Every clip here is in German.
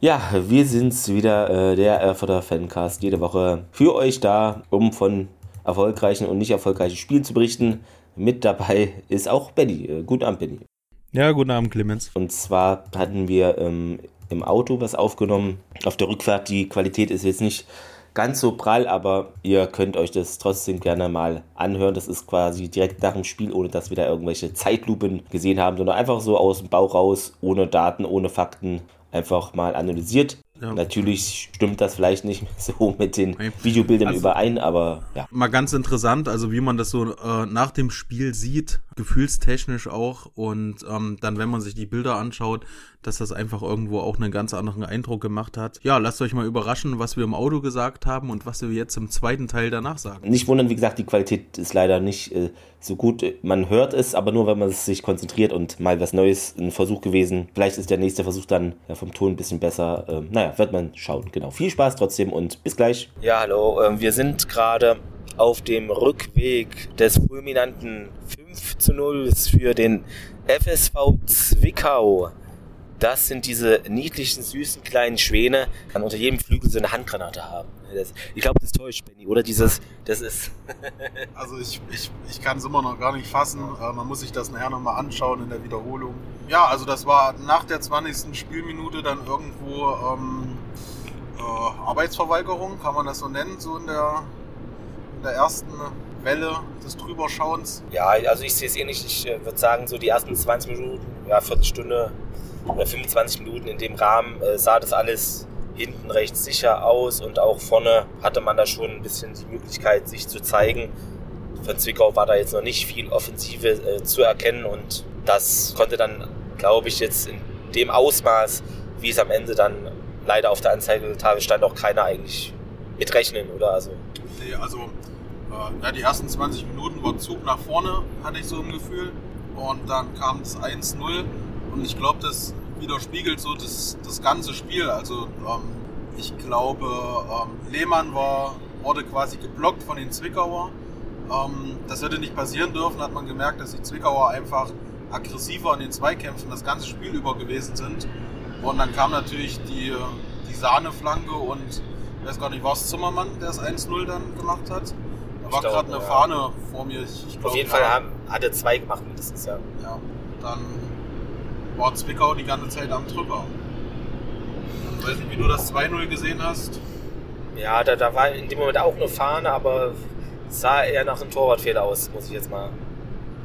Ja, wir sind's wieder, äh, der Erfurter Fancast, jede Woche für euch da, um von erfolgreichen und nicht erfolgreichen Spielen zu berichten. Mit dabei ist auch Benny. Äh, guten Abend, Benny. Ja, guten Abend, Clemens. Und zwar hatten wir ähm, im Auto was aufgenommen. Auf der Rückfahrt, die Qualität ist jetzt nicht ganz so prall, aber ihr könnt euch das trotzdem gerne mal anhören. Das ist quasi direkt nach dem Spiel, ohne dass wir da irgendwelche Zeitlupen gesehen haben, sondern einfach so aus dem Bauch raus, ohne Daten, ohne Fakten, einfach mal analysiert. Ja. Natürlich stimmt das vielleicht nicht so mit den Videobildern also, überein, aber ja. Mal ganz interessant, also wie man das so äh, nach dem Spiel sieht, gefühlstechnisch auch und ähm, dann, wenn man sich die Bilder anschaut, dass das einfach irgendwo auch einen ganz anderen Eindruck gemacht hat. Ja, lasst euch mal überraschen, was wir im Auto gesagt haben und was wir jetzt im zweiten Teil danach sagen. Nicht wundern, wie gesagt, die Qualität ist leider nicht äh, so gut. Man hört es, aber nur, wenn man sich konzentriert und mal was Neues, ein Versuch gewesen. Vielleicht ist der nächste Versuch dann ja, vom Ton ein bisschen besser. Ähm, naja, wird man schauen. Genau. Viel Spaß trotzdem und bis gleich. Ja, hallo. Ähm, wir sind gerade auf dem Rückweg des fulminanten 5 zu 0 für den FSV Zwickau. Das sind diese niedlichen, süßen kleinen Schwäne, die unter jedem Flügel so eine Handgranate haben. Das, ich glaube, das täuscht, Benny, oder? Dieses, das ist. also ich, ich, ich kann es immer noch gar nicht fassen. Äh, man muss sich das nachher nochmal anschauen in der Wiederholung. Ja, also das war nach der 20. Spielminute dann irgendwo ähm, äh, Arbeitsverweigerung, kann man das so nennen, so in der, in der ersten Welle des Drüberschauens. Ja, also ich sehe es ähnlich. Ich äh, würde sagen, so die ersten 20 Minuten, ja, Viertelstunde oder 25 Minuten in dem Rahmen äh, sah das alles hinten recht sicher aus und auch vorne hatte man da schon ein bisschen die Möglichkeit, sich zu zeigen. Von Zwickau war da jetzt noch nicht viel Offensive äh, zu erkennen und das konnte dann, glaube ich, jetzt in dem Ausmaß, wie es am Ende dann leider auf der Anzeigetafel stand, auch keiner eigentlich mitrechnen, oder? Also, nee, also äh, ja, die ersten 20 Minuten war Zug nach vorne, hatte ich so ein Gefühl. Und dann kam das 1-0 und ich glaube, das widerspiegelt so das, das ganze Spiel. Also ähm, ich glaube, ähm, Lehmann war, wurde quasi geblockt von den Zwickauer. Ähm, das hätte nicht passieren dürfen, hat man gemerkt, dass die Zwickauer einfach aggressiver in den Zweikämpfen das ganze Spiel über gewesen sind. Und dann kam natürlich die, die Sahneflanke und ich weiß gar nicht, war es Zimmermann, der das 1-0 dann gemacht hat? Da war gerade eine ja. Fahne vor mir. Ich, ich glaub, Auf jeden Fall haben, hat er zwei gemacht mindestens, ja. Ja, dann war Zwickau die ganze Zeit am Trüpper. Ich weiß nicht, wie du das 2-0 gesehen hast. Ja, da, da war in dem Moment auch eine Fahne, aber sah eher nach einem Torwartfehler aus, muss ich jetzt mal.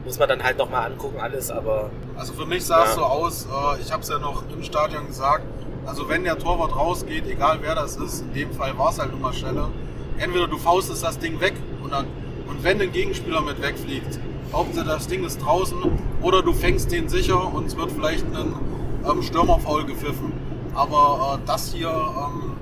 Muss man dann halt nochmal angucken, alles, aber. Also für mich sah ja. es so aus, äh, ich habe es ja noch im Stadion gesagt, also wenn der Torwart rausgeht, egal wer das ist, in dem Fall war es halt immer Stelle, entweder du faustest das Ding weg und, dann, und wenn ein Gegenspieler mit wegfliegt, Hauptsache das Ding ist draußen oder du fängst den sicher und es wird vielleicht ein ähm, Stürmerfaul gepfiffen. Aber äh, das hier ähm,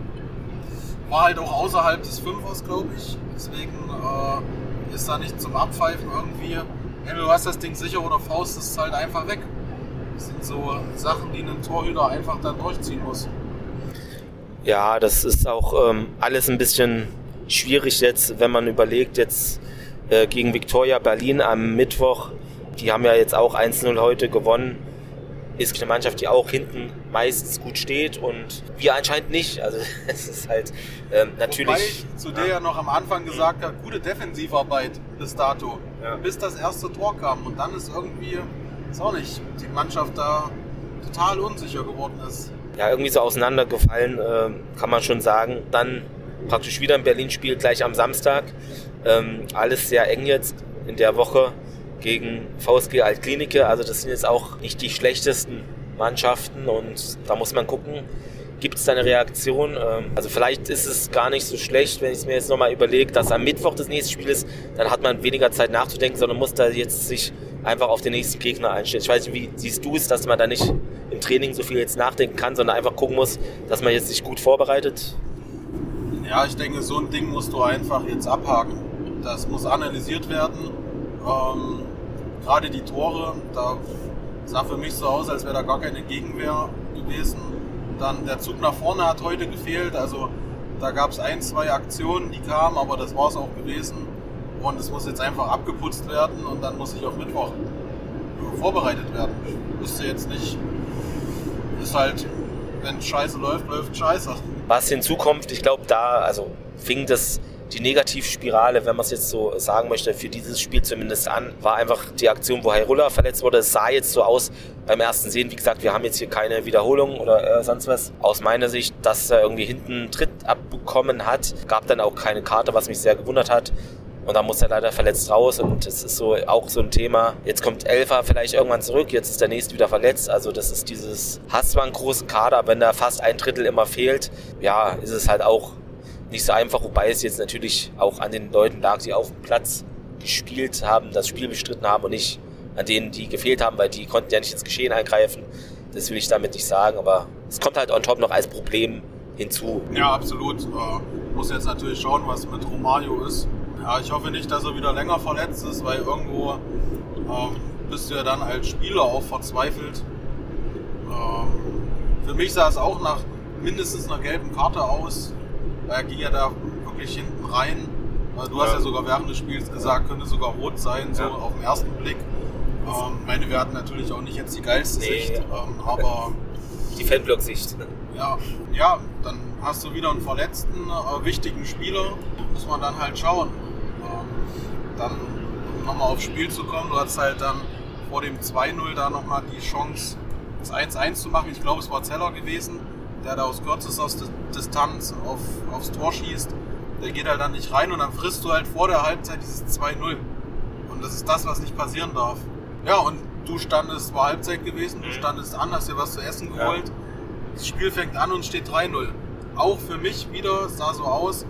war halt auch außerhalb des Fünfers, glaube ich. Deswegen äh, ist da nicht zum Abpfeifen irgendwie. Entweder du hast das Ding sicher oder Faust ist halt einfach weg. Das sind so Sachen, die ein Torhüter einfach dann durchziehen muss. Ja, das ist auch ähm, alles ein bisschen schwierig jetzt, wenn man überlegt, jetzt äh, gegen Viktoria Berlin am Mittwoch, die haben ja jetzt auch 1-0 heute gewonnen, ist eine Mannschaft, die auch hinten meistens gut steht und wir anscheinend nicht. Also es ist halt ähm, natürlich. Wobei ich zu der ja noch am Anfang gesagt habe, gute Defensivarbeit bis dato, ja. bis das erste Tor kam und dann ist irgendwie, ist auch nicht, die Mannschaft da total unsicher geworden ist. Ja, irgendwie so auseinandergefallen, äh, kann man schon sagen. Dann praktisch wieder ein Berlin-Spiel gleich am Samstag. Ähm, alles sehr eng jetzt in der Woche gegen VSG Altklinike. Also das sind jetzt auch nicht die schlechtesten Mannschaften und da muss man gucken, gibt es da eine Reaktion? Ähm, also vielleicht ist es gar nicht so schlecht, wenn ich es mir jetzt nochmal überlege, dass am Mittwoch das nächste Spiel ist, dann hat man weniger Zeit nachzudenken, sondern muss da jetzt sich einfach auf den nächsten Gegner einstellen. Ich weiß nicht, wie siehst du es, dass man da nicht im Training so viel jetzt nachdenken kann, sondern einfach gucken muss, dass man jetzt sich gut vorbereitet? Ja, ich denke, so ein Ding musst du einfach jetzt abhaken. Das muss analysiert werden. Ähm, Gerade die Tore, da sah für mich so aus, als wäre da gar keine Gegenwehr gewesen. Dann der Zug nach vorne hat heute gefehlt. Also da gab es ein, zwei Aktionen, die kamen, aber das war es auch gewesen. Und es muss jetzt einfach abgeputzt werden und dann muss ich auf Mittwoch vorbereitet werden. Ich wüsste jetzt nicht, ist halt wenn Scheiße läuft, läuft Scheiße. Was hinzukommt, ich glaube, da, also fing das die Negativspirale, wenn man es jetzt so sagen möchte, für dieses Spiel zumindest an, war einfach die Aktion, wo Hyrule verletzt wurde. Es sah jetzt so aus beim ersten Sehen. Wie gesagt, wir haben jetzt hier keine Wiederholung oder äh, sonst was. Aus meiner Sicht, dass er irgendwie hinten Tritt abbekommen hat, gab dann auch keine Karte, was mich sehr gewundert hat. Und da muss er leider verletzt raus und das ist so auch so ein Thema. Jetzt kommt Elfa vielleicht irgendwann zurück, jetzt ist der nächste wieder verletzt. Also das ist dieses, hast zwar einen großen Kader, wenn da fast ein Drittel immer fehlt, ja, ist es halt auch nicht so einfach, wobei es jetzt natürlich auch an den Leuten lag, die auf dem Platz gespielt haben, das Spiel bestritten haben und nicht an denen, die gefehlt haben, weil die konnten ja nicht ins Geschehen eingreifen. Das will ich damit nicht sagen, aber es kommt halt on top noch als Problem hinzu. Ja, absolut. Äh, muss jetzt natürlich schauen, was mit Romario ist. Ja, ich hoffe nicht, dass er wieder länger verletzt ist, weil irgendwo ähm, bist du ja dann als Spieler auch verzweifelt. Ähm, für mich sah es auch nach mindestens einer gelben Karte aus. Er ging ja da wirklich hinten rein. Du ja. hast ja sogar während des Spiels gesagt, könnte sogar rot sein, so ja. auf den ersten Blick. Ähm, meine, wir hatten natürlich auch nicht jetzt die geilste nee. Sicht, ähm, aber. Die Fanblock-Sicht. Ja, ja, dann hast du wieder einen verletzten, äh, wichtigen Spieler. Muss man dann halt schauen. Ähm, dann nochmal aufs Spiel zu kommen. Du hast halt dann vor dem 2-0 da nochmal die Chance, das 1-1 zu machen. Ich glaube, es war Zeller gewesen der da aus kürzester Distanz auf, aufs Tor schießt, der geht halt dann nicht rein und dann frisst du halt vor der Halbzeit dieses 2-0. Und das ist das, was nicht passieren darf. Ja, und du standest, war Halbzeit gewesen, du mhm. standest an, hast dir was zu essen geholt. Ja. Das Spiel fängt an und steht 3-0. Auch für mich wieder, sah so aus,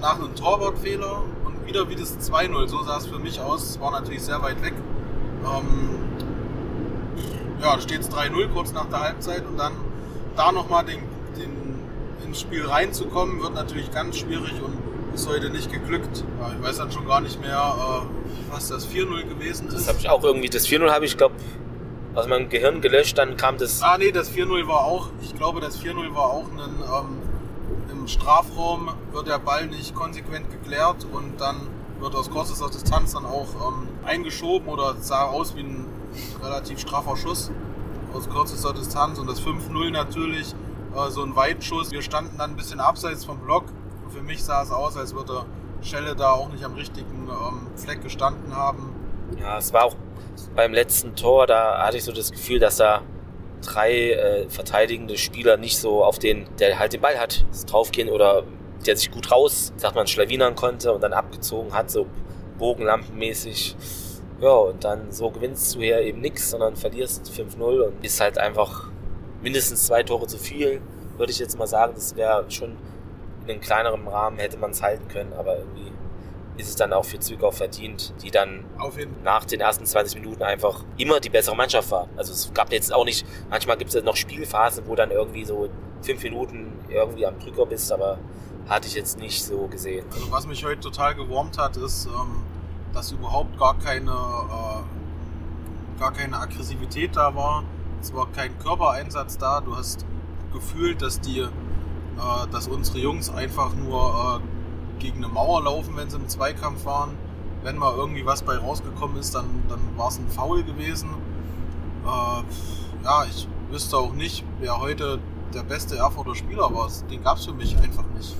nach einem Torwartfehler und wieder wie das 2-0. So sah es für mich aus. Es war natürlich sehr weit weg. Ähm, ja, steht es 3-0 kurz nach der Halbzeit und dann da nochmal den, den, ins Spiel reinzukommen, wird natürlich ganz schwierig und ist heute nicht geglückt. Ich weiß dann schon gar nicht mehr, äh, was das 4-0 gewesen ist. Das habe ich auch irgendwie, das 4-0 habe ich, glaube aus meinem Gehirn gelöscht, dann kam das. Ah, nee, das 4-0 war auch, ich glaube, das 4-0 war auch ein, ähm, im Strafraum wird der Ball nicht konsequent geklärt und dann wird aus kurzer Distanz dann auch ähm, eingeschoben oder sah aus wie ein relativ straffer Schuss aus kürzester Distanz und das 5-0 natürlich äh, so ein Weitschuss. Wir standen dann ein bisschen abseits vom Block für mich sah es aus, als würde Schelle da auch nicht am richtigen ähm, Fleck gestanden haben. Ja, es war auch beim letzten Tor, da hatte ich so das Gefühl, dass da drei äh, verteidigende Spieler nicht so auf den, der halt den Ball hat, draufgehen oder der sich gut raus, sagt man, schlawinern konnte und dann abgezogen hat, so bogenlampenmäßig. Ja, und dann so gewinnst du hier eben nichts, sondern verlierst 5-0 und ist halt einfach mindestens zwei Tore zu viel, würde ich jetzt mal sagen. Das wäre schon in einem kleineren Rahmen hätte man es halten können, aber irgendwie ist es dann auch für Zwickau verdient, die dann nach den ersten 20 Minuten einfach immer die bessere Mannschaft war. Also es gab jetzt auch nicht, manchmal gibt es ja noch Spielphasen, wo dann irgendwie so fünf Minuten irgendwie am Drücker bist, aber hatte ich jetzt nicht so gesehen. Also was mich heute total gewurmt hat, ist, ähm, dass überhaupt gar keine, äh, gar keine Aggressivität da war. Es war kein Körpereinsatz da. Du hast gefühlt, dass die, äh, dass unsere Jungs einfach nur äh, gegen eine Mauer laufen, wenn sie im Zweikampf waren. Wenn mal irgendwie was bei rausgekommen ist, dann, dann war es ein Foul gewesen. Äh, ja, ich wüsste auch nicht, wer heute der beste Erfurter Spieler war. Den gab es für mich einfach nicht.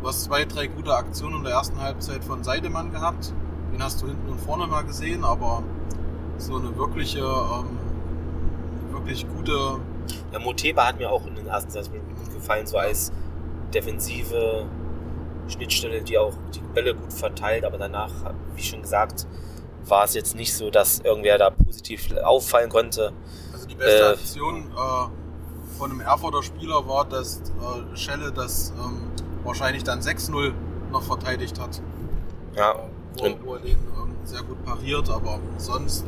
Du hast zwei, drei gute Aktionen in der ersten Halbzeit von Seidemann gehabt. Den hast du hinten und vorne mal gesehen, aber so eine wirkliche, ähm, wirklich gute. Ja, Moteba hat mir auch in den ersten 20 Minuten gefallen, so als defensive Schnittstelle, die auch die Bälle gut verteilt, aber danach, wie schon gesagt, war es jetzt nicht so, dass irgendwer da positiv auffallen konnte. Also die beste äh, Aktion äh, von einem Erfurter Spieler war, dass äh, Schelle das ähm, wahrscheinlich dann 6-0 noch verteidigt hat. Ja wo, wo er den ähm, sehr gut pariert, aber sonst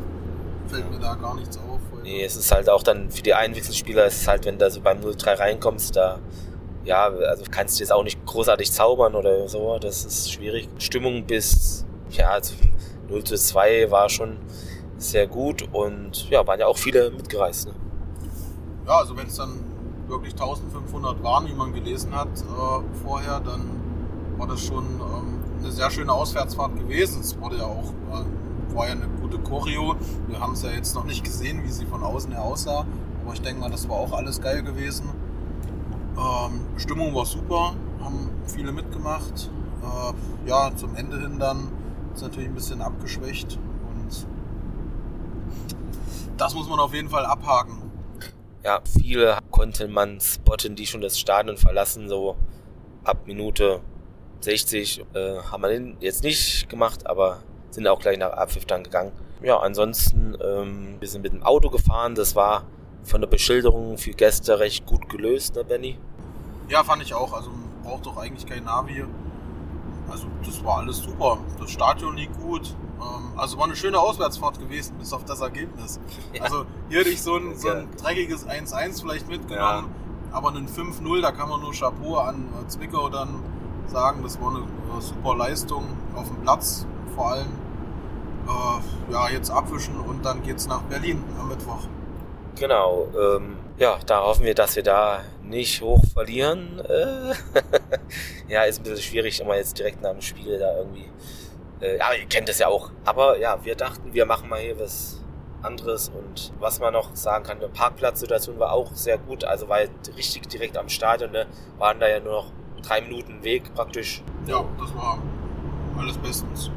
fällt mir da gar nichts auf. Nee, es ist halt auch dann für die Einwechselspieler, es ist halt, wenn du so beim 0-3 reinkommst, da ja, also kannst du jetzt auch nicht großartig zaubern oder so, das ist schwierig. Stimmung bis, ja, also 0 zu 2 war schon sehr gut und ja, waren ja auch viele mitgereist. Ne? Ja, also wenn es dann wirklich 1500 waren, wie man gelesen hat äh, vorher, dann war das schon ähm, eine sehr schöne Auswärtsfahrt gewesen. Es wurde ja auch, äh, war ja eine gute Choreo. Wir haben es ja jetzt noch nicht gesehen, wie sie von außen her aussah. Aber ich denke mal, das war auch alles geil gewesen. Ähm, Stimmung war super, haben viele mitgemacht. Äh, ja, zum Ende hin dann ist natürlich ein bisschen abgeschwächt und das muss man auf jeden Fall abhaken. Ja, viele konnte man spotten, die schon das Stadion verlassen, so ab Minute 60 äh, haben wir jetzt nicht gemacht, aber sind auch gleich nach Abpfiff dann gegangen. Ja, ansonsten, ähm, wir sind mit dem Auto gefahren, das war von der Beschilderung für Gäste recht gut gelöst, ne Benny? Ja, fand ich auch. Also man braucht doch eigentlich kein Navi. Also das war alles super. Das Stadion liegt gut. Ähm, also war eine schöne Auswärtsfahrt gewesen, bis auf das Ergebnis. Ja. Also hier hätte ich so ein, so ein dreckiges 1-1 vielleicht mitgenommen, ja. aber ein 5-0, da kann man nur Chapeau an äh, Zwickau dann sagen. Das war eine äh, super Leistung auf dem Platz vor allem. Äh, ja, jetzt abwischen und dann geht's nach Berlin am Mittwoch. Genau. Ähm, ja, da hoffen wir, dass wir da nicht hoch verlieren. Äh, ja, ist ein bisschen schwierig, immer jetzt direkt nach dem Spiel da irgendwie. Äh, ja, ihr kennt das ja auch. Aber ja, wir dachten, wir machen mal hier was anderes und was man noch sagen kann, die Parkplatzsituation war auch sehr gut, also war richtig direkt am Stadion, ne? waren da ja nur noch drei Minuten Weg praktisch. Ja, das war alles bestens.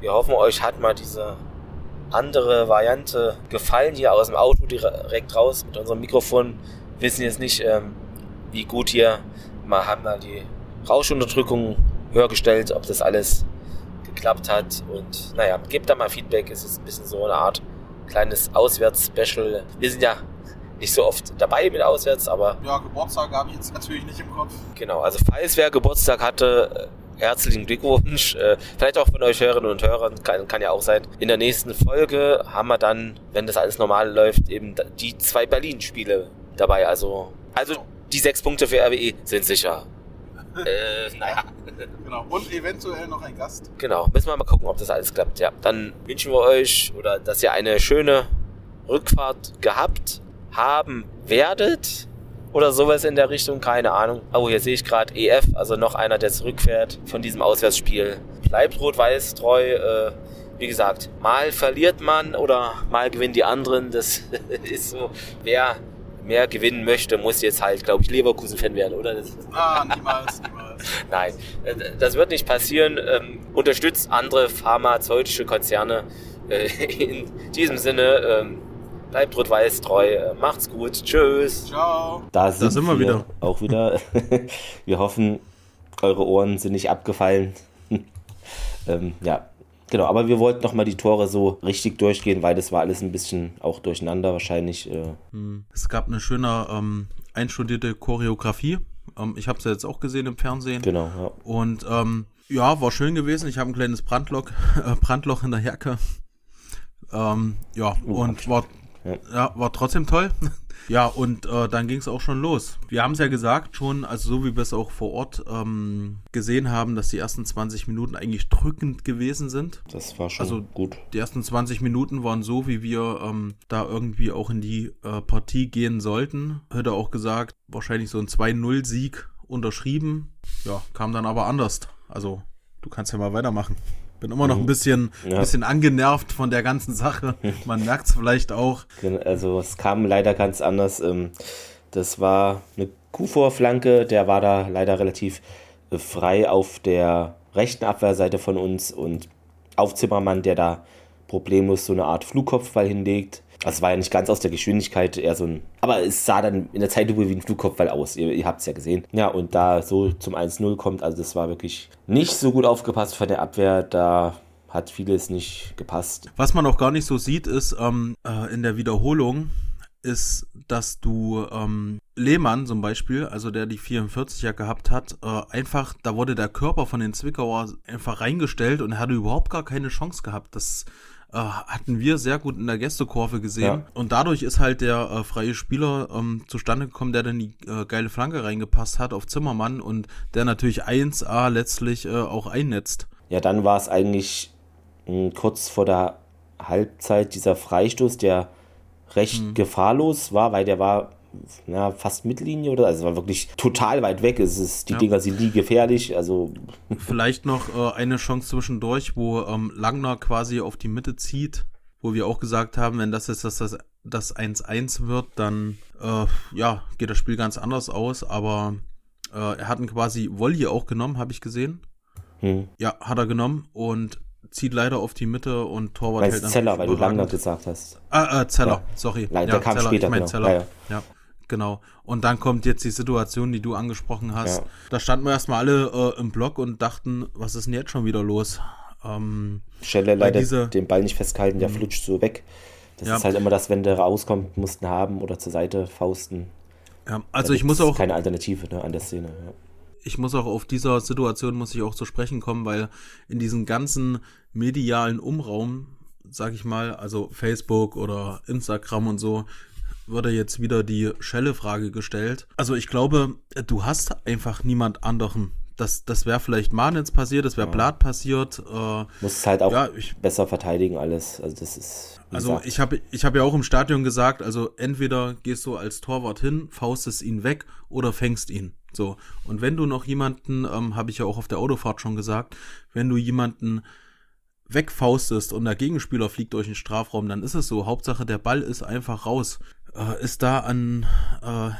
Wir hoffen, euch hat mal diese andere Variante gefallen, hier aus dem Auto direkt raus mit unserem Mikrofon. Wir wissen jetzt nicht, ähm, wie gut hier, mal haben mal die Rauschunterdrückung höher gestellt, ob das alles geklappt hat. Und naja, gebt da mal Feedback. Es ist ein bisschen so eine Art kleines Auswärts-Special. Wir sind ja nicht so oft dabei mit Auswärts, aber. Ja, Geburtstag habe ich jetzt natürlich nicht im Kopf. Genau, also falls wer Geburtstag hatte, herzlichen Glückwunsch. Äh, vielleicht auch von euch Hörerinnen und Hörern, kann, kann ja auch sein. In der nächsten Folge haben wir dann, wenn das alles normal läuft, eben die zwei Berlin-Spiele dabei. Also, also die sechs Punkte für RWE sind sicher. äh, naja. Genau. Und eventuell noch ein Gast. Genau. Müssen wir mal gucken, ob das alles klappt. Ja. Dann wünschen wir euch, oder dass ihr eine schöne Rückfahrt gehabt haben werdet oder sowas in der Richtung, keine Ahnung. Oh, hier sehe ich gerade EF, also noch einer, der zurückfährt von diesem Auswärtsspiel. Bleibt rot-weiß treu. Äh, wie gesagt, mal verliert man oder mal gewinnen die anderen. Das ist so, wer mehr gewinnen möchte, muss jetzt halt, glaube ich, Leverkusen-Fan werden, oder? Ah, niemals, niemals. Nein, äh, das wird nicht passieren. Ähm, unterstützt andere pharmazeutische Konzerne. Äh, in diesem Sinne, ähm, Bleibt rot-weiß treu. Macht's gut. Tschüss. Ciao. Da sind, da sind wir, wir wieder. Auch wieder. wir hoffen, eure Ohren sind nicht abgefallen. ähm, ja, genau. Aber wir wollten noch mal die Tore so richtig durchgehen, weil das war alles ein bisschen auch durcheinander wahrscheinlich. Äh. Hm. Es gab eine schöne ähm, einstudierte Choreografie. Ähm, ich habe es ja jetzt auch gesehen im Fernsehen. Genau. Ja. Und ähm, ja, war schön gewesen. Ich habe ein kleines Brandloch, äh, Brandloch in der Jacke. Ähm, ja, oh, und war ja. ja, war trotzdem toll. Ja, und äh, dann ging es auch schon los. Wir haben es ja gesagt schon, also so wie wir es auch vor Ort ähm, gesehen haben, dass die ersten 20 Minuten eigentlich drückend gewesen sind. Das war schon also, gut. Die ersten 20 Minuten waren so, wie wir ähm, da irgendwie auch in die äh, Partie gehen sollten. Hätte auch gesagt, wahrscheinlich so ein 2-0-Sieg unterschrieben. Ja, kam dann aber anders. Also, du kannst ja mal weitermachen. Bin immer noch ein mhm. bisschen, ja. bisschen angenervt von der ganzen Sache. Man merkt es vielleicht auch. Also es kam leider ganz anders. Ähm, das war eine Kuhvorflanke, der war da leider relativ äh, frei auf der rechten Abwehrseite von uns und auf Zimmermann, der da problemlos so eine Art Flugkopfball hinlegt. Also es war ja nicht ganz aus der Geschwindigkeit, eher so ein. Aber es sah dann in der Zeitlupe wie ein Flugkopfball aus. Ihr, ihr habt es ja gesehen. Ja, und da so zum 1-0 kommt, also das war wirklich nicht so gut aufgepasst von der Abwehr. Da hat vieles nicht gepasst. Was man auch gar nicht so sieht, ist ähm, äh, in der Wiederholung, ist, dass du ähm, Lehmann zum Beispiel, also der die 44er gehabt hat, äh, einfach, da wurde der Körper von den Zwickauer einfach reingestellt und er hatte überhaupt gar keine Chance gehabt. Das äh, hatten wir sehr gut in der Gästekurve gesehen. Ja. Und dadurch ist halt der äh, freie Spieler ähm, zustande gekommen, der dann die äh, geile Flanke reingepasst hat auf Zimmermann und der natürlich 1A letztlich äh, auch einnetzt. Ja, dann war es eigentlich mh, hm, kurz vor der Halbzeit dieser Freistoß, der recht hm. gefahrlos war, weil der war ja, fast Mittellinie oder also war wirklich total weit weg. Es ist, die ja. Dinger sind nie gefährlich. Also vielleicht noch äh, eine Chance zwischendurch, wo ähm, Langner quasi auf die Mitte zieht, wo wir auch gesagt haben, wenn das jetzt das das 1-1 wird, dann äh, ja geht das Spiel ganz anders aus. Aber Äh, er hat ihn quasi Volley auch genommen, habe ich gesehen. Hm. Ja, hat er genommen und zieht leider auf die Mitte und Torwart Weil hält Zeller, weil du Langner gesagt hast. Ah, äh, Zeller, ja. sorry. Nein, der kam Zeller, später, ich mein genau. Zeller. Ja, genau. Und dann kommt jetzt die Situation, die du angesprochen hast. Ja. Da standen wir erstmal alle äh, im Block und dachten, was ist denn jetzt schon wieder los? Ähm, Schelle leider diese, den Ball nicht festgehalten, der mhm. flutscht so weg. Das ja. ist halt immer das, wenn der rauskommt, mussten haben oder zur Seite fausten. Ja, also ich muss auch. Keine Alternative ne, an der Szene. Ja. Ich muss auch auf dieser Situation muss ich auch zu sprechen kommen, weil in diesem ganzen medialen Umraum, sag ich mal, also Facebook oder Instagram und so, wurde jetzt wieder die Schelle-Frage gestellt. Also ich glaube, du hast einfach niemand anderen, das, das wäre vielleicht Manitz passiert, das wäre ja. Blatt passiert. Äh, Muss es halt auch ja, ich, besser verteidigen alles. Also das ist. Also gesagt. ich habe ich hab ja auch im Stadion gesagt, also entweder gehst du als Torwart hin, faustest ihn weg oder fängst ihn. So. Und wenn du noch jemanden, ähm, habe ich ja auch auf der Autofahrt schon gesagt, wenn du jemanden wegfaustest und der Gegenspieler fliegt durch den Strafraum, dann ist es so. Hauptsache der Ball ist einfach raus. Äh, ist da an äh,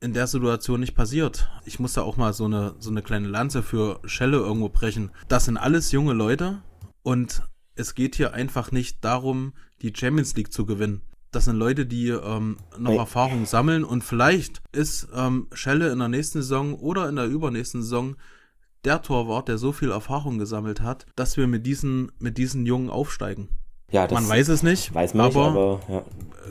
in der Situation nicht passiert. Ich muss da auch mal so eine, so eine kleine Lanze für Schelle irgendwo brechen. Das sind alles junge Leute und es geht hier einfach nicht darum, die Champions League zu gewinnen. Das sind Leute, die ähm, noch hey. Erfahrung sammeln und vielleicht ist ähm, Schelle in der nächsten Saison oder in der übernächsten Saison der Torwart, der so viel Erfahrung gesammelt hat, dass wir mit diesen, mit diesen Jungen aufsteigen. Ja, man weiß es nicht, weiß man aber, nicht, aber ja.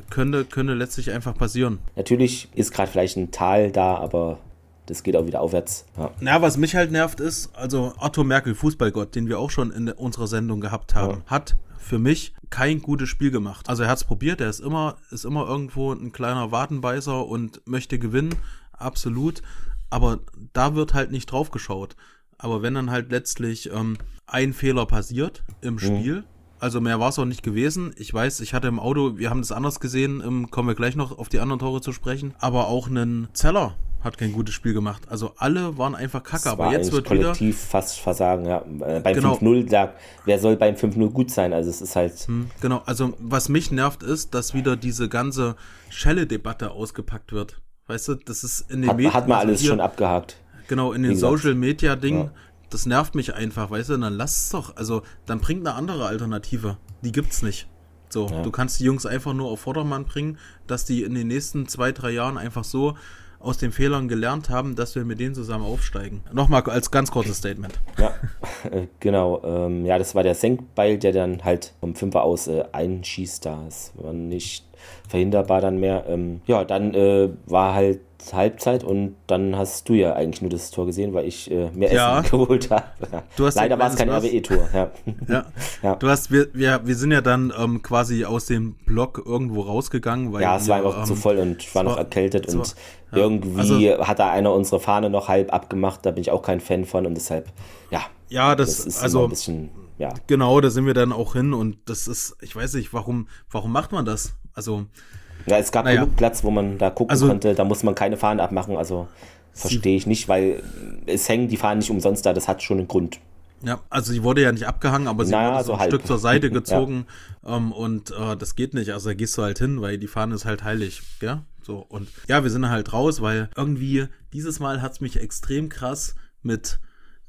könnte, könnte letztlich einfach passieren. Natürlich ist gerade vielleicht ein Tal da, aber das geht auch wieder aufwärts. Ja. Na, was mich halt nervt ist, also Otto Merkel, Fußballgott, den wir auch schon in unserer Sendung gehabt haben, ja. hat für mich kein gutes Spiel gemacht. Also er hat es probiert, er ist immer, ist immer irgendwo ein kleiner Wadenbeißer und möchte gewinnen, absolut. Aber da wird halt nicht drauf geschaut. Aber wenn dann halt letztlich ähm, ein Fehler passiert im mhm. Also mehr war es auch nicht gewesen. Ich weiß, ich hatte im Auto, wir haben das anders gesehen, ähm, kommen wir gleich noch auf die anderen Tore zu sprechen. Aber auch einen Zeller hat kein gutes Spiel gemacht. Also alle waren einfach kacke. aber jetzt wird kollektiv wieder fast Versagen. Ja. Beim genau. 5-0 sagt, wer soll beim 5-0 gut sein? Also es ist halt. Hm, genau. Also was mich nervt ist, dass wieder diese ganze Schelle-Debatte ausgepackt wird. Weißt du, das ist in den hat, Medien. Hat man alles hier, schon abgehakt. Genau, in den Social Media Ding. Ja das nervt mich einfach, weißt du, dann lass es doch. Also, dann bringt eine andere Alternative. Die gibt's nicht. So, ja. du kannst die Jungs einfach nur auf Vordermann bringen, dass die in den nächsten zwei, drei Jahren einfach so aus den Fehlern gelernt haben, dass wir mit denen zusammen aufsteigen. Nochmal als ganz kurzes Statement. Ja, äh, genau. Ähm, ja, das war der Senkbeil, der dann halt vom Fünfer aus äh, einschießt. Das war nicht verhinderbar dann mehr. Ähm, ja, dann äh, war halt Halbzeit und dann hast du ja eigentlich nur das Tor gesehen, weil ich äh, mehr ja. Essen geholt habe. Leider war es kein RWE-Tor. Ja. ja. ja. Du hast, wir, wir, wir sind ja dann ähm, quasi aus dem Block irgendwo rausgegangen, weil. Ja, es war einfach ähm, zu voll und ich war noch erkältet und war, irgendwie also, hat da einer unsere Fahne noch halb abgemacht, da bin ich auch kein Fan von und deshalb, ja. Ja, das, das ist also ein bisschen. Ja. Genau, da sind wir dann auch hin und das ist, ich weiß nicht, warum, warum macht man das? Also, ja, es gab naja. genug Platz, wo man da gucken also, konnte. Da muss man keine Fahnen abmachen. Also verstehe ich nicht, weil es hängen die Fahnen nicht umsonst da. Das hat schon einen Grund. Ja, also sie wurde ja nicht abgehangen, aber sie naja, wurde so ein halb. Stück zur Seite gezogen ja. ähm, und äh, das geht nicht. Also da gehst du halt hin, weil die Fahne ist halt heilig, ja. So und ja, wir sind halt raus, weil irgendwie dieses Mal hat es mich extrem krass mit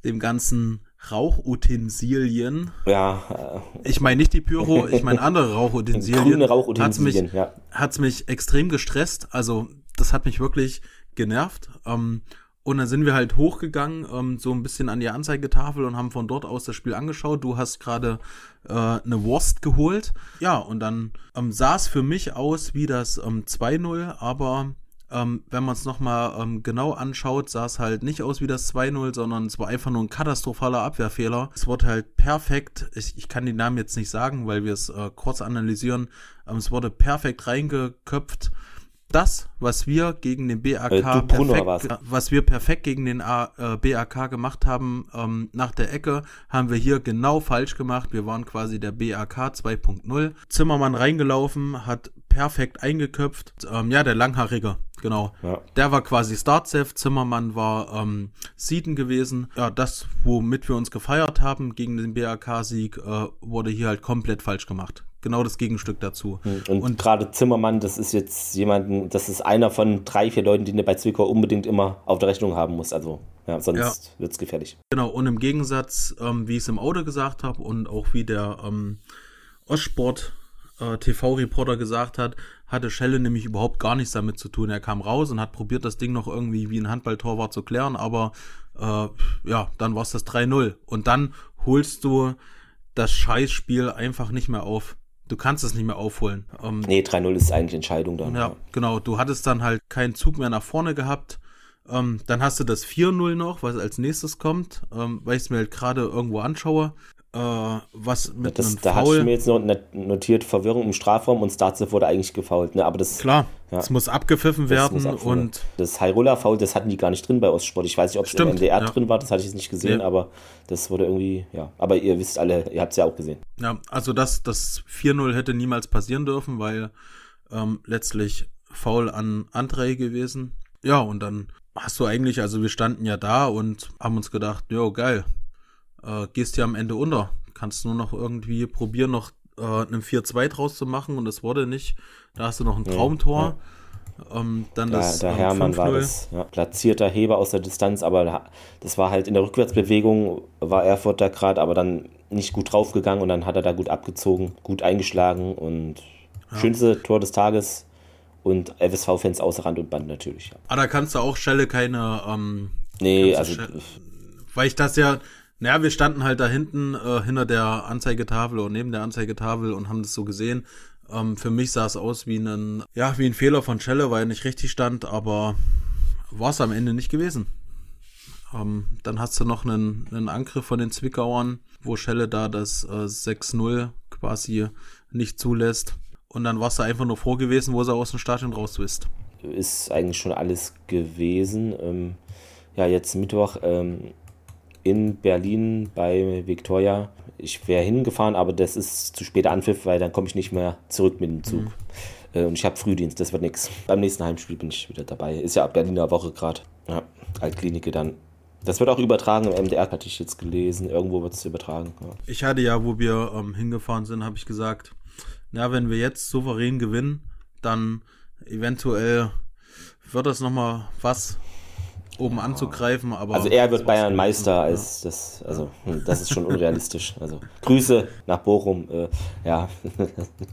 dem ganzen Rauchutensilien. Ja. Äh, ich meine nicht die Pyro, ich meine andere Rauchutensilien. Grüne Rauchutensilien, hat's mich, ja. Hat's mich extrem gestresst. Also, das hat mich wirklich genervt. Ähm, und dann sind wir halt hochgegangen, ähm, so ein bisschen an die Anzeigetafel und haben von dort aus das Spiel angeschaut. Du hast gerade äh, eine Wurst geholt. Ja, und dann ähm, sah es für mich aus wie das ähm, 2-0, aber ähm, wenn man es nochmal ähm, genau anschaut, sah es halt nicht aus wie das 2-0, sondern es war einfach nur ein katastrophaler Abwehrfehler. Es wurde halt perfekt, ich, ich kann den Namen jetzt nicht sagen, weil wir es äh, kurz analysieren, ähm, es wurde perfekt reingeköpft. Das, was wir gegen den BAK äh, perfekt, was wir perfekt gegen den A, äh, BAK gemacht haben ähm, nach der Ecke, haben wir hier genau falsch gemacht. Wir waren quasi der BAK 2.0. Zimmermann reingelaufen, hat perfekt eingeköpft. Ähm, ja, der Langhaarige, genau. Ja. Der war quasi Startsafe. Zimmermann war ähm, Sieden gewesen. Ja, das, womit wir uns gefeiert haben gegen den BAK-Sieg, äh, wurde hier halt komplett falsch gemacht. genau das Gegenstück dazu. Hm, und, und gerade Zimmermann, das ist jetzt jemanden, das ist einer von drei, vier Leuten, die du bei Zwickau unbedingt immer auf der Rechnung haben musst. Also ja, sonst ja. wird es gefährlich. Genau, und im Gegensatz, ähm, wie ich es im Auto gesagt habe und auch wie der ähm, Ostsport äh, TV-Reporter gesagt hat, hatte Schelle nämlich überhaupt gar nichts damit zu tun. Er kam raus und hat probiert, das Ding noch irgendwie wie ein Handballtorwart zu klären, aber äh, ja, dann war es das 3-0. Und dann holst du das Scheißspiel einfach nicht mehr auf. Du kannst es nicht mehr aufholen. Ähm, nee, 3-0 ist eigentlich Entscheidung dann. Ja, genau. Du hattest dann halt keinen Zug mehr nach vorne gehabt. Ähm, dann hast du das 4-0 noch, was als nächstes kommt, ähm, weil ich es mir halt gerade irgendwo anschaue was mit das, einem Da hast du mir jetzt noch notiert, Verwirrung im Strafraum und Starzev wurde eigentlich gefault. Ne? Aber das, Klar, ja, es muss abgepfiffen werden. Muss abgepfiffen. und das Hyrule-Foul, das hatten die gar nicht drin bei Ostsport. Ich weiß nicht, ob es im NDR ja. drin war, das hatte ich jetzt nicht gesehen, ja. aber das wurde irgendwie, ja. Aber ihr wisst alle, ihr habt es ja auch gesehen. Ja, also das, das 4-0 hätte niemals passieren dürfen, weil ähm, letztlich Foul an André gewesen. Ja, und dann hast du eigentlich, also wir standen ja da und haben uns gedacht, jo, geil, äh, gehst ja am Ende unter. Kannst nur noch irgendwie probieren, noch äh, einem 4-2 draus zu machen und das wurde nicht. Da hast du noch ein Traumtor. Ja, ja. Ähm, dann da, das der ähm, Hermann war das ja, platzierter Heber aus der Distanz, aber das war halt in der Rückwärtsbewegung, war Erfurt da gerade, aber dann nicht gut draufgegangen und dann hat er da gut abgezogen, gut eingeschlagen und schönste Tor des Tages und FSV-Fans außer Rand und Band natürlich. Ja. Aber ah, da kannst du auch Schelle keine. Ähm, nee, also. Weil ich das ja, naja, wir standen halt da hinten äh, hinter der Anzeigetafel oder neben der Anzeigetafel und haben das so gesehen. Ähm, für mich sah es aus wie ein, ja, wie ein Fehler von Schelle, weil er nicht richtig stand, aber war es am Ende nicht gewesen. Ähm, dann hast du noch einen, einen Angriff von den Zwickauern, wo Schelle da das äh, 6-0 quasi nicht zulässt. Und dann warst du einfach nur froh gewesen, wo sie aus dem Stadion raus bist. Ist eigentlich schon alles gewesen. Ähm, ja, jetzt Mittwoch ähm, in Berlin bei Victoria. Ich wäre hingefahren, aber das ist zu später Anpfiff, weil dann komme ich nicht mehr zurück mit dem Zug. Mhm. Äh, und ich habe Frühdienst, das wird nichts. Beim nächsten Heimspiel bin ich wieder dabei. Ist ja ab Berliner Woche gerade. Ja, Altklinike dann. Das wird auch übertragen im MDR, hatte ich jetzt gelesen. Irgendwo wird es übertragen. Ja. Ich hatte ja, wo wir ähm, hingefahren sind, habe ich gesagt, na, wenn wir jetzt souverän gewinnen, dann eventuell wird das nochmal was oben anzugreifen, aber. Also er wird Bayern Meister als das, also hm, das ist schon unrealistisch. Also Grüße nach Bochum, äh, ja.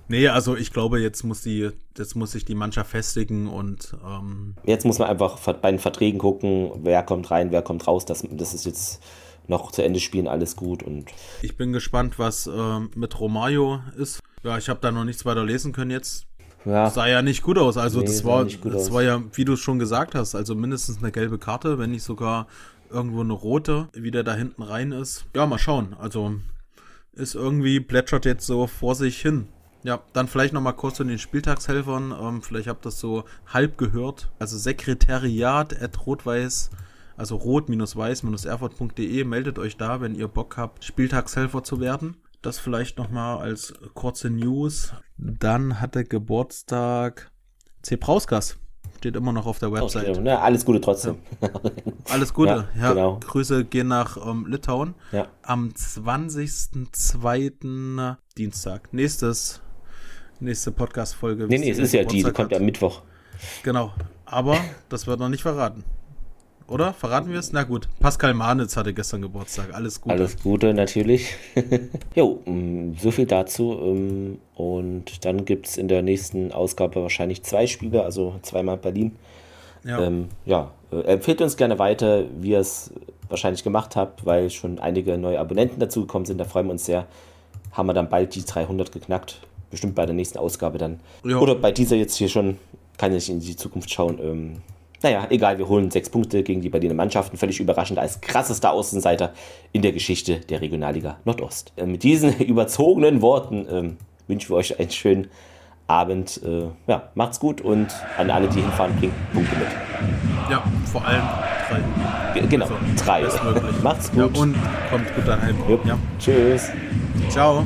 nee, also ich glaube, jetzt muss die, jetzt muss sich die Mannschaft festigen und ähm jetzt muss man einfach bei den Verträgen gucken, wer kommt rein, wer kommt raus. Das, das ist jetzt noch zu Ende spielen, alles gut und. Ich bin gespannt, was äh, mit Romario ist. Ja, ich habe da noch nichts weiter lesen können jetzt. Ja. Sah ja nicht gut aus. Also nee, das war, das war ja, wie du es schon gesagt hast, also mindestens eine gelbe Karte, wenn nicht sogar irgendwo eine rote, wie der da hinten rein ist. Ja, mal schauen. Also ist irgendwie plätschert jetzt so vor sich hin. Ja, dann vielleicht noch mal kurz zu den Spieltagshelfern. Ähm, vielleicht habt ihr das so halb gehört. Also Sekretariat at rot-weiß, also rot-weiß-erfurt.de. Meldet euch da, wenn ihr Bock habt, Spieltagshelfer zu werden. Das vielleicht noch mal als kurze News. Dann hatte Geburtstag C. Prauskas. Steht immer noch auf der Website. Okay, ne, alles Gute trotzdem. Ja. Alles Gute, ja. ja genau. Grüße gehen nach ähm, Litauen. Ja. Am 20.02. Dienstag. Nächstes, nächste Podcast-Folge. Nee, nee, es ist ja die, die kommt ja am Mittwoch. Genau. Aber das wird noch nicht verraten. Oder? Verraten wir es? Na gut. Pascal Manitz hatte gestern Geburtstag. Alles Gute. Alles Gute, natürlich. jo, mm, so viel dazu. Ähm, und dann gibt es in der nächsten Ausgabe wahrscheinlich zwei Spiele, also zweimal Berlin. Ja, ähm, ja äh, empfehlt uns gerne weiter, wie ihr es wahrscheinlich gemacht habt, weil schon einige neue Abonnenten dazugekommen sind. Da freuen wir uns sehr. Haben wir dann bald die 300 geknackt. Bestimmt bei der nächsten Ausgabe dann. Ja. Oder bei dieser jetzt hier schon. Kann ich in die Zukunft schauen. Ähm, naja, egal, wir holen sechs Punkte gegen die Berliner Mannschaften. Völlig überraschend als krassester Außenseiter in der Geschichte der Regionalliga Nordost. Äh, mit diesen überzogenen Worten ähm, wünschen wir euch einen schönen Abend. Äh, ja, macht's gut und an alle, die hinfahren, bringt Punkte mit. Ja, vor allem drei. G genau, also, drei. Macht's gut. Ja, und kommt gut daheim. Ja. Tschüss. Ciao.